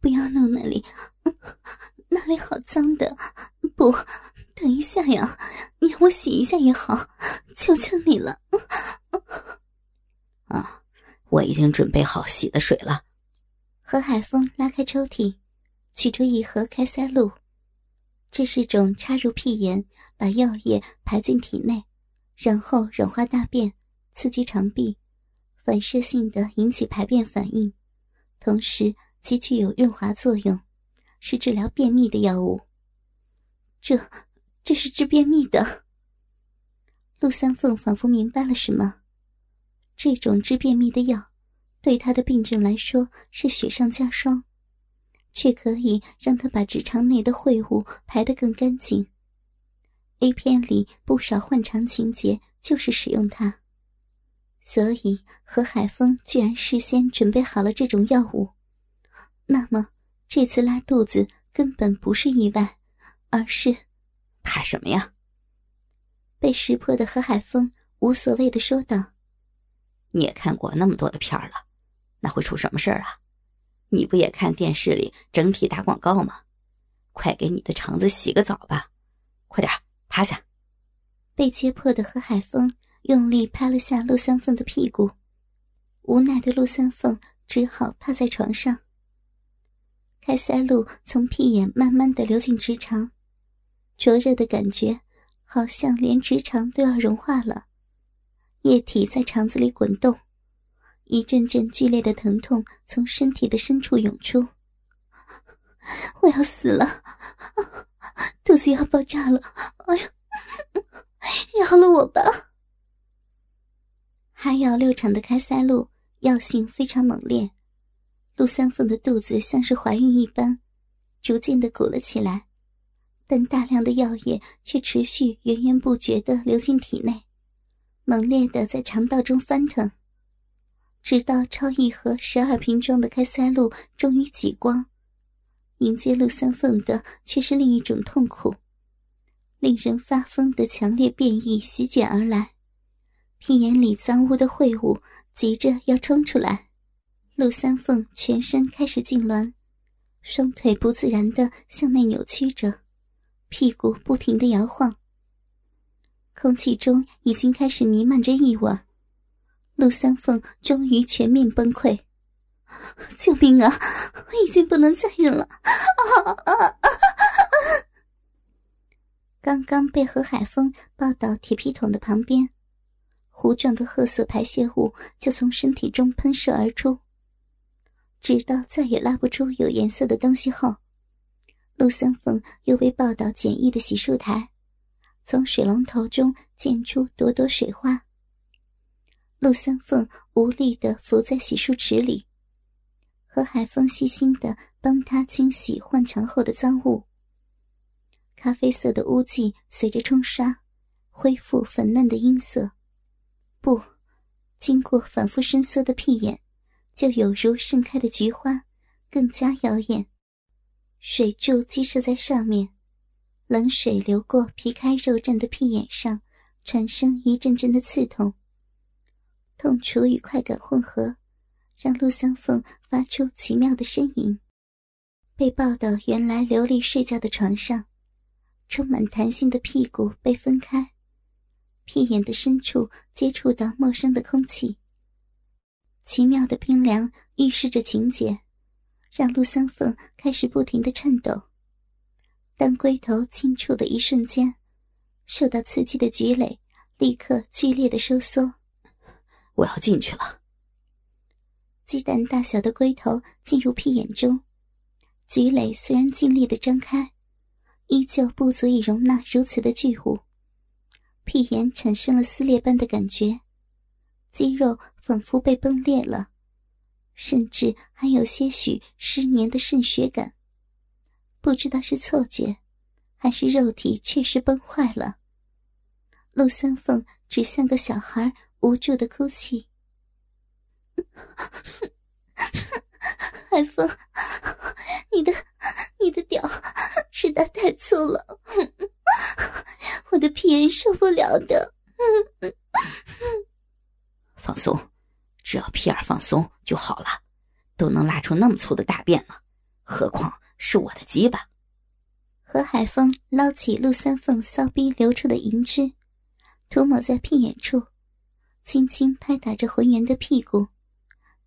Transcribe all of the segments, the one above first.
不要弄那里，那里好脏的。不，等一下呀，你让我洗一下也好，求求你了。啊，我已经准备好洗的水了。何海峰拉开抽屉，取出一盒开塞露，这是种插入屁眼，把药液排进体内，然后软化大便，刺激肠壁，反射性的引起排便反应，同时其具有润滑作用，是治疗便秘的药物。这，这是治便秘的。陆三凤仿佛明白了什么，这种治便秘的药。对他的病症来说是雪上加霜，却可以让他把直肠内的秽物排得更干净。A 片里不少换肠情节就是使用它，所以何海峰居然事先准备好了这种药物，那么这次拉肚子根本不是意外，而是怕什么呀？被识破的何海峰无所谓的说道：“你也看过那么多的片了。”那会出什么事儿啊？你不也看电视里整体打广告吗？快给你的肠子洗个澡吧！快点趴下。被揭破的何海峰用力拍了下陆三凤的屁股，无奈的陆三凤只好趴在床上。开塞露从屁眼慢慢的流进直肠，灼热的感觉好像连直肠都要融化了，液体在肠子里滚动。一阵阵剧烈的疼痛从身体的深处涌出，我要死了，肚子要爆炸了！哎呀，饶了我吧！哈药六厂的开塞露药性非常猛烈，陆三凤的肚子像是怀孕一般，逐渐的鼓了起来，但大量的药液却持续源源不绝的流进体内，猛烈的在肠道中翻腾。直到超一盒十二瓶装的开塞露终于挤光，迎接陆三凤的却是另一种痛苦，令人发疯的强烈变异席卷而来，屁眼里脏污的秽物急着要冲出来，陆三凤全身开始痉挛，双腿不自然的向内扭曲着，屁股不停的摇晃，空气中已经开始弥漫着异味。陆三凤终于全面崩溃，救命啊！我已经不能再忍了！啊啊啊！刚刚被何海峰抱到铁皮桶的旁边，糊状的褐色排泄物就从身体中喷射而出。直到再也拉不出有颜色的东西后，陆三凤又被抱到简易的洗漱台，从水龙头中溅出朵朵水花。陆三凤无力的伏在洗漱池里，何海峰细心的帮他清洗换肠后的脏物。咖啡色的污迹随着冲刷，恢复粉嫩的音色。不，经过反复伸缩的屁眼，就有如盛开的菊花，更加妖艳。水柱击射在上面，冷水流过皮开肉绽的屁眼上，产生一阵阵的刺痛。痛楚与快感混合，让陆香凤发出奇妙的呻吟。被抱到原来琉璃睡觉的床上，充满弹性的屁股被分开，屁眼的深处接触到陌生的空气。奇妙的冰凉预示着情节，让陆三凤开始不停的颤抖。当龟头轻触的一瞬间，受到刺激的菊蕾立刻剧烈的收缩。我要进去了。鸡蛋大小的龟头进入屁眼中，菊蕾虽然尽力的张开，依旧不足以容纳如此的巨物。屁眼产生了撕裂般的感觉，肌肉仿佛被崩裂了，甚至还有些许失黏的渗血感。不知道是错觉，还是肉体确实崩坏了。陆三凤只像个小孩。无助的哭泣，海风，你的你的屌实在太粗了，我的屁眼受不了的。放松，只要屁眼放松就好了，都能拉出那么粗的大便了，何况是我的鸡巴。何海峰捞起陆三凤骚逼流出的银汁，涂抹在屁眼处，轻轻拍打着浑圆的屁股，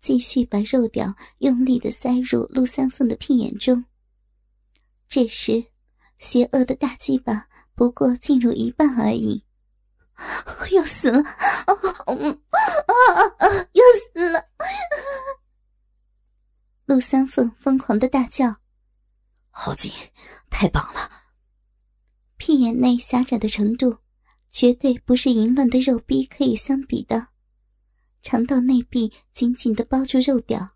继续把肉屌用力的塞入陆三凤的屁眼中。这时，邪恶的大鸡巴不过进入一半而已，要死了！啊啊啊！要死了！陆三凤疯狂的大叫。好紧，太棒了！屁眼内狭窄的程度，绝对不是淫乱的肉逼可以相比的。肠道内壁紧紧的包住肉屌，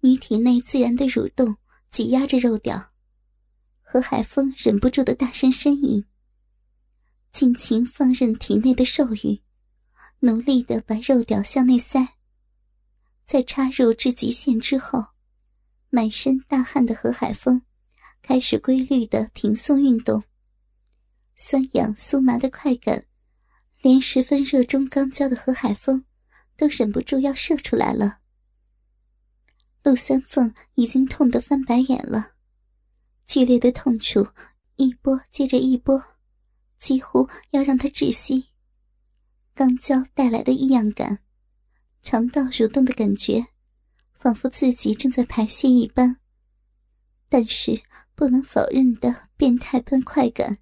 女体内自然的蠕动挤压着肉屌。何海峰忍不住的大声呻吟，尽情放任体内的兽欲，努力的把肉屌向内塞。在插入至极限之后，满身大汗的何海峰。开始规律的停送运动，酸痒酥麻的快感，连十分热衷刚交的何海峰都忍不住要射出来了。陆三凤已经痛得翻白眼了，剧烈的痛楚一波接着一波，几乎要让他窒息。肛交带来的异样感，肠道蠕动的感觉，仿佛自己正在排泄一般。但是不能否认的变态般快感，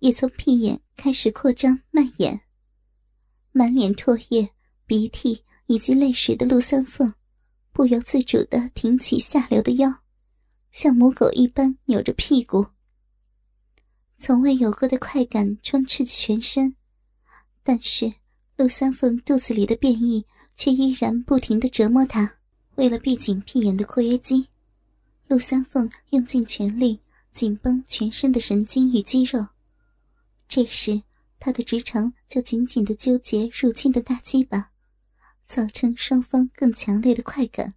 也从屁眼开始扩张蔓延。满脸唾液、鼻涕以及泪水的陆三凤，不由自主的挺起下流的腰，像母狗一般扭着屁股。从未有过的快感充斥着全身，但是陆三凤肚子里的变异却依然不停的折磨她。为了闭紧闭眼的括约肌。陆三凤用尽全力紧绷全身的神经与肌肉，这时他的直肠就紧紧的纠结入侵的大鸡巴，造成双方更强烈的快感。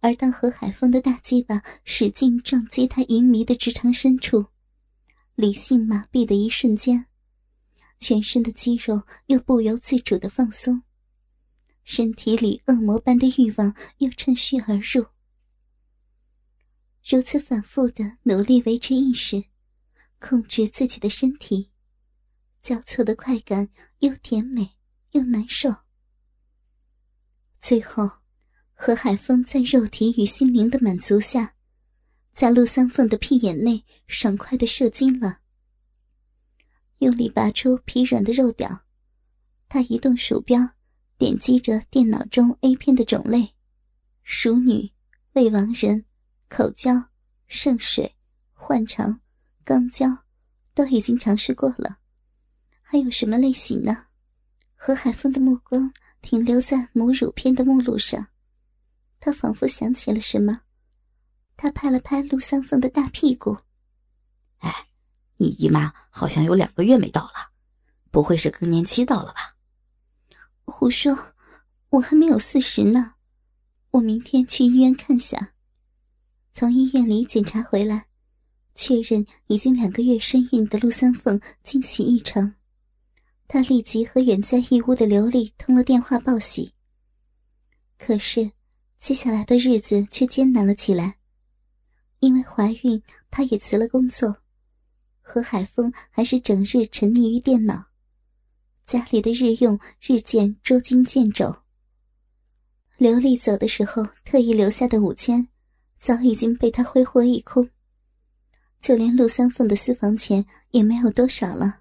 而当何海峰的大鸡巴使劲撞击他淫迷的直肠深处，理性麻痹的一瞬间，全身的肌肉又不由自主的放松，身体里恶魔般的欲望又趁虚而入。如此反复的努力维持意识，控制自己的身体，交错的快感又甜美又难受。最后，何海峰在肉体与心灵的满足下，在陆三凤的屁眼内爽快的射精了。用力拔出疲软的肉屌，他移动鼠标，点击着电脑中 A 片的种类：熟女、未亡人。口交、圣水、换肠、肛交，都已经尝试过了。还有什么类型呢？何海峰的目光停留在母乳片的目录上，他仿佛想起了什么，他拍了拍陆三凤的大屁股：“哎，你姨妈好像有两个月没到了，不会是更年期到了吧？”“胡说，我还没有四十呢。我明天去医院看下。”从医院里检查回来，确认已经两个月身孕的陆三凤惊喜异常，他立即和远在义乌的刘丽通了电话报喜。可是，接下来的日子却艰难了起来，因为怀孕，她也辞了工作，何海峰还是整日沉溺于电脑，家里的日用日渐捉襟见肘。刘丽走的时候特意留下的五千。早已经被他挥霍一空，就连陆三凤的私房钱也没有多少了。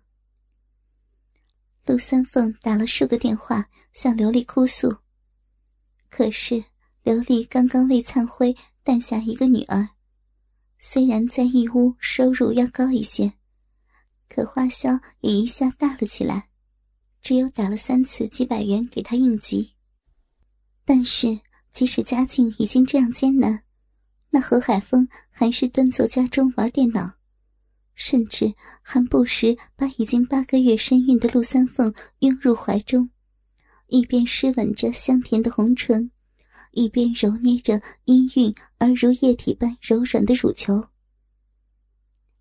陆三凤打了数个电话向刘丽哭诉，可是刘丽刚刚为灿辉诞下一个女儿，虽然在义乌收入要高一些，可花销也一下大了起来，只有打了三次几百元给他应急。但是即使家境已经这样艰难。那何海峰还是蹲坐家中玩电脑，甚至还不时把已经八个月身孕的陆三凤拥入怀中，一边湿吻着香甜的红唇，一边揉捏着氤氲而如液体般柔软的乳球。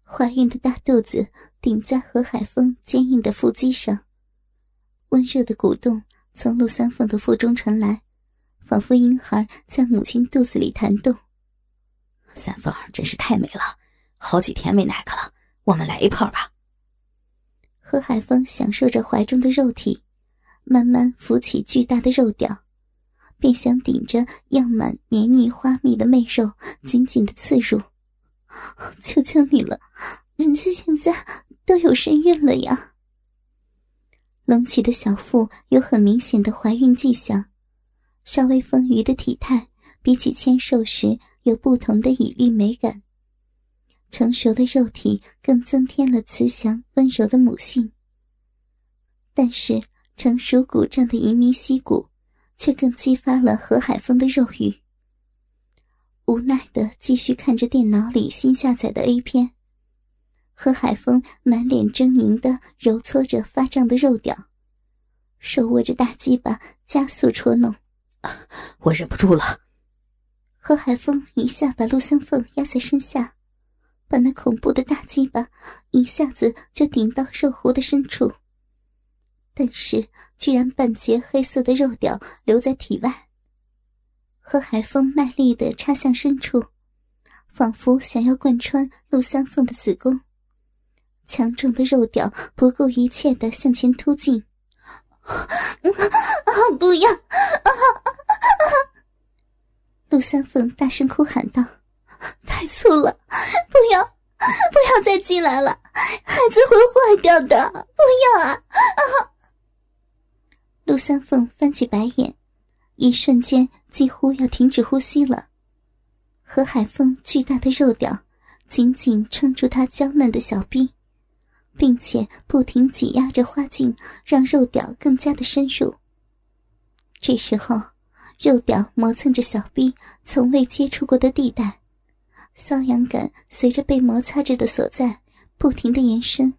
怀孕的大肚子顶在何海峰坚硬的腹肌上，温热的鼓动从陆三凤的腹中传来，仿佛婴孩在母亲肚子里弹动。三凤真是太美了，好几天没奶个了，我们来一炮吧。何海峰享受着怀中的肉体，慢慢浮起巨大的肉屌，便想顶着样满黏腻花蜜的媚肉，紧紧的刺入。求求你了，人家现在都有身孕了呀！隆起的小腹有很明显的怀孕迹象，稍微丰腴的体态比起纤瘦时有不同的绮丽美感。成熟的肉体更增添了慈祥温柔的母性，但是成熟鼓胀的淫迷溪谷，却更激发了何海峰的肉欲。无奈的继续看着电脑里新下载的 A 片，何海峰满脸狰狞的揉搓着发胀的肉屌，手握着大鸡巴加速戳弄。我忍不住了。何海峰一下把陆香凤压在身下。把那恐怖的大鸡巴一下子就顶到肉壶的深处，但是居然半截黑色的肉屌留在体外。何海峰卖力的插向深处，仿佛想要贯穿陆三凤的子宫。强壮的肉屌不顾一切的向前突进，啊！不要！啊！陆三凤大声哭喊道。太粗了，不要，不要再进来了，孩子会坏掉的，不要啊！啊！陆三凤翻起白眼，一瞬间几乎要停止呼吸了。何海峰巨大的肉屌紧紧撑住他娇嫩的小臂，并且不停挤压着花茎，让肉屌更加的深入。这时候，肉屌磨蹭着小臂从未接触过的地带。瘙痒感随着被摩擦着的所在不停的延伸，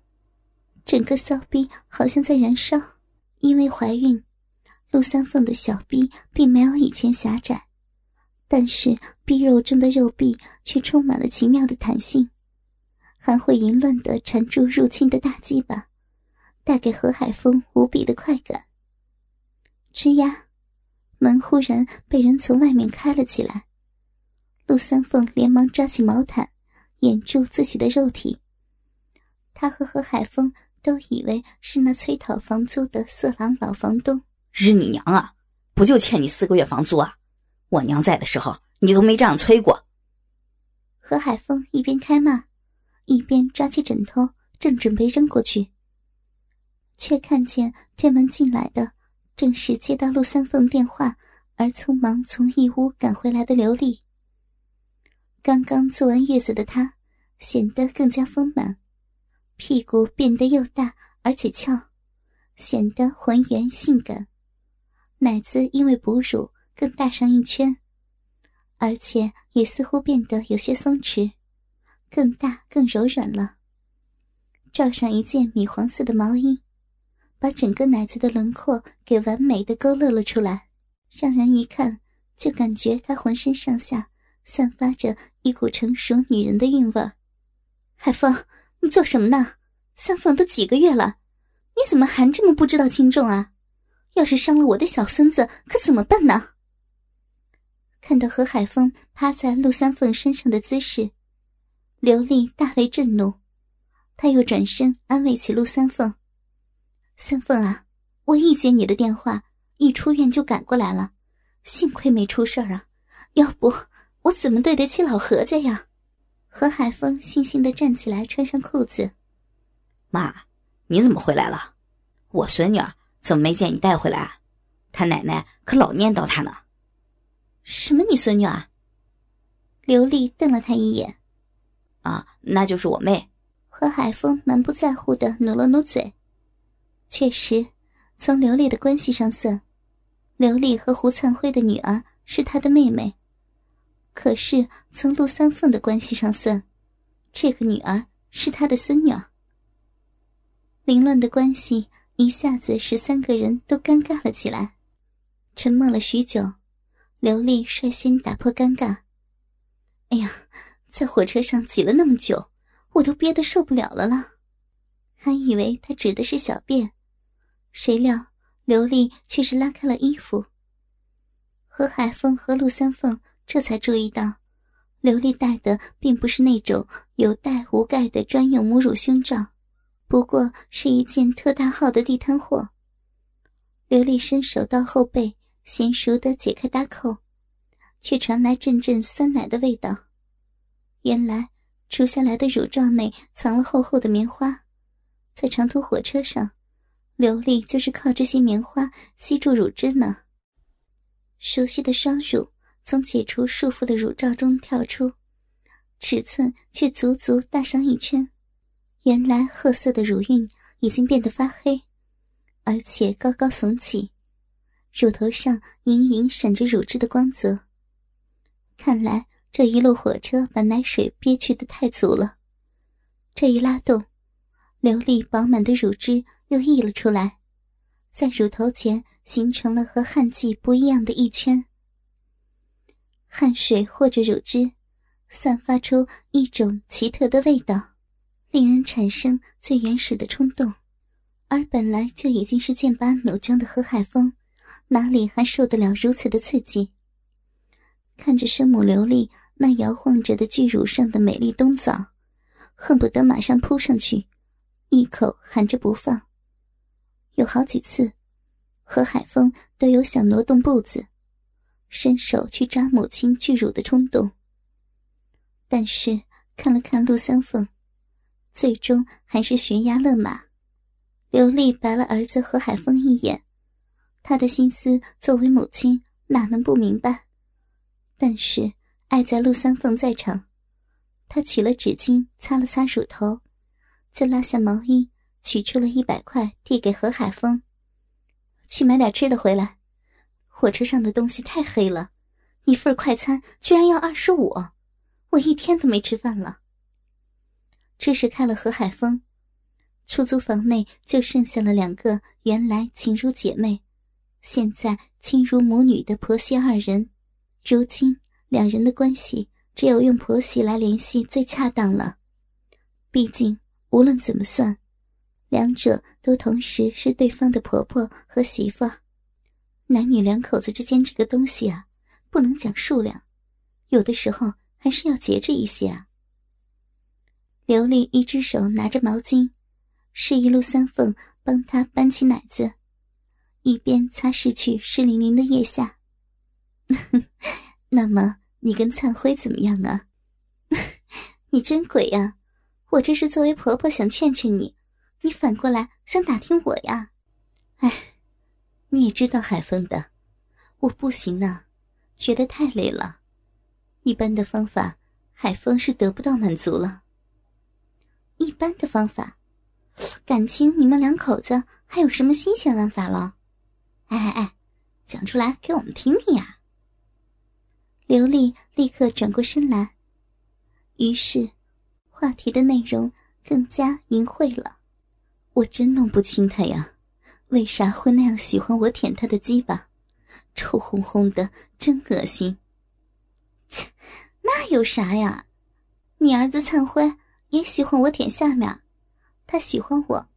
整个骚逼好像在燃烧。因为怀孕，陆三凤的小臂并没有以前狭窄，但是臂肉中的肉壁却充满了奇妙的弹性，还会淫乱的缠住入侵的大鸡巴，带给何海峰无比的快感。吱呀，门忽然被人从外面开了起来。陆三凤连忙抓起毛毯，掩住自己的肉体。他和何海峰都以为是那催讨房租的色狼老房东。日你娘啊！不就欠你四个月房租啊？我娘在的时候，你都没这样催过。何海峰一边开骂，一边抓起枕头，正准备扔过去，却看见推门进来的正是接到陆三凤电话而匆忙从义乌赶回来的刘丽。刚刚做完月子的她，显得更加丰满，屁股变得又大而且翘，显得浑圆性感。奶子因为哺乳更大上一圈，而且也似乎变得有些松弛，更大更柔软了。罩上一件米黄色的毛衣，把整个奶子的轮廓给完美的勾勒了出来，让人一看就感觉她浑身上下。散发着一股成熟女人的韵味海峰，你做什么呢？三凤都几个月了，你怎么还这么不知道轻重啊？要是伤了我的小孙子，可怎么办呢？看到何海峰趴在陆三凤身上的姿势，刘丽大为震怒，他又转身安慰起陆三凤：“三凤啊，我一接你的电话，一出院就赶过来了，幸亏没出事儿啊，要不……”我怎么对得起老何家呀？何海峰悻悻的站起来，穿上裤子。妈，你怎么回来了？我孙女怎么没见你带回来？他奶奶可老念叨他呢。什么？你孙女啊？刘丽瞪了他一眼。啊，那就是我妹。何海峰满不在乎的努了努嘴。确实，从刘丽的关系上算，刘丽和胡灿辉的女儿是他的妹妹。可是从陆三凤的关系上算，这个女儿是他的孙女。凌乱的关系一下子使三个人都尴尬了起来。沉默了许久，刘丽率先打破尴尬：“哎呀，在火车上挤了那么久，我都憋得受不了了啦！”还以为他指的是小便，谁料刘丽却是拉开了衣服。何海峰和陆三凤这才注意到，刘丽戴的并不是那种有带无盖的专用母乳胸罩，不过是一件特大号的地摊货。刘丽伸手到后背，娴熟的解开搭扣，却传来阵阵酸奶的味道。原来，除下来的乳罩内藏了厚厚的棉花，在长途火车上，刘丽就是靠这些棉花吸住乳汁呢。熟悉的双乳从解除束缚的乳罩中跳出，尺寸却足足大上一圈。原来褐色的乳晕已经变得发黑，而且高高耸起，乳头上隐隐闪着乳汁的光泽。看来这一路火车把奶水憋屈的太足了，这一拉动，流利饱满的乳汁又溢了出来。在乳头前形成了和汗迹不一样的一圈，汗水或者乳汁，散发出一种奇特的味道，令人产生最原始的冲动。而本来就已经是剑拔弩张的何海峰，哪里还受得了如此的刺激？看着生母刘丽那摇晃着的巨乳上的美丽冬枣，恨不得马上扑上去，一口含着不放。有好几次，何海峰都有想挪动步子，伸手去抓母亲巨乳的冲动。但是看了看陆三凤，最终还是悬崖勒马。刘丽白了儿子何海峰一眼，他的心思作为母亲哪能不明白？但是爱在陆三凤在场，他取了纸巾擦了擦乳头，就拉下毛衣。取出了一百块，递给何海峰：“去买点吃的回来。火车上的东西太黑了，一份快餐居然要二十五，我一天都没吃饭了。”这时开了何海峰，出租房内就剩下了两个原来情如姐妹，现在亲如母女的婆媳二人。如今两人的关系只有用婆媳来联系最恰当了，毕竟无论怎么算。两者都同时是对方的婆婆和媳妇，男女两口子之间这个东西啊，不能讲数量，有的时候还是要节制一些啊。刘丽一只手拿着毛巾，示意陆三凤帮她搬起奶子，一边擦拭去湿淋淋的腋下。那么你跟灿辉怎么样啊？你真鬼呀！我这是作为婆婆想劝劝你。你反过来想打听我呀？哎，你也知道海峰的，我不行呢，觉得太累了。一般的方法，海峰是得不到满足了。一般的方法，感情你们两口子还有什么新鲜玩法了？哎哎哎，讲出来给我们听听呀！刘丽立刻转过身来，于是话题的内容更加淫秽了。我真弄不清他呀，为啥会那样喜欢我舔他的鸡巴？臭烘烘的，真恶心。切，那有啥呀？你儿子灿辉也喜欢我舔下面，他喜欢我，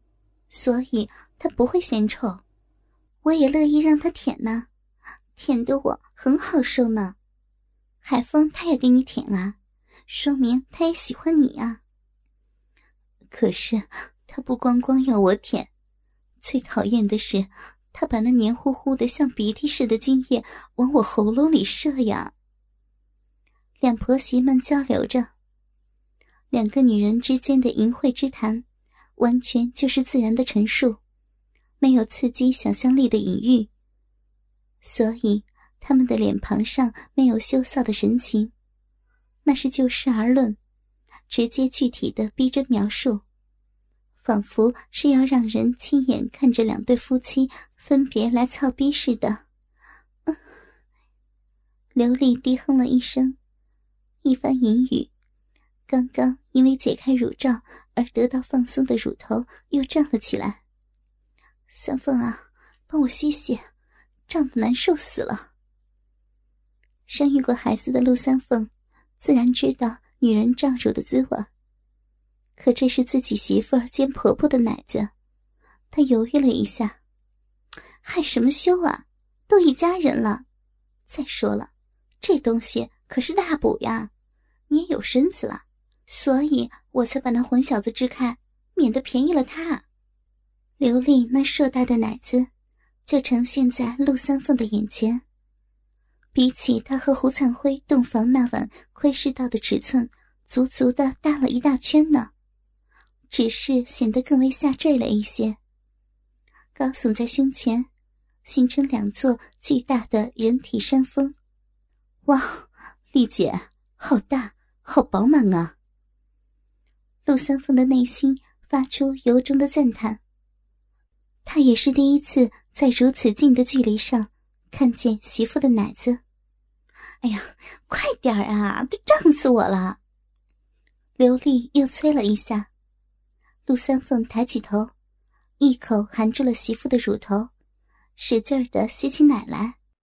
所以他不会嫌臭。我也乐意让他舔呢，舔的我很好受呢。海峰他也给你舔啊，说明他也喜欢你啊。可是。他不光光要我舔，最讨厌的是，他把那黏糊糊的像鼻涕似的精液往我喉咙里射呀。两婆媳们交流着，两个女人之间的淫秽之谈，完全就是自然的陈述，没有刺激想象力的隐喻，所以他们的脸庞上没有羞臊的神情，那是就事而论，直接具体的逼真描述。仿佛是要让人亲眼看着两对夫妻分别来操逼似的。刘丽低哼了一声，一番淫语，刚刚因为解开乳罩而得到放松的乳头又胀了起来。三凤啊，帮我吸血，胀得难受死了。生育过孩子的陆三凤，自然知道女人胀乳的滋味。可这是自己媳妇儿兼婆婆的奶子，她犹豫了一下，害什么羞啊？都一家人了，再说了，这东西可是大补呀，你也有身子了，所以我才把那混小子支开，免得便宜了他。刘丽那硕大的奶子，就呈现在陆三凤的眼前。比起他和胡灿辉洞房那晚窥视到的尺寸，足足的大了一大圈呢，只是显得更为下坠了一些。高耸在胸前，形成两座巨大的人体山峰。哇，丽姐，好大，好饱满啊！陆三凤的内心发出由衷的赞叹。他也是第一次在如此近的距离上看见媳妇的奶子。哎呀，快点啊，都胀死我了！刘丽又催了一下。陆三凤抬起头，一口含住了媳妇的乳头，使劲儿的吸起奶来。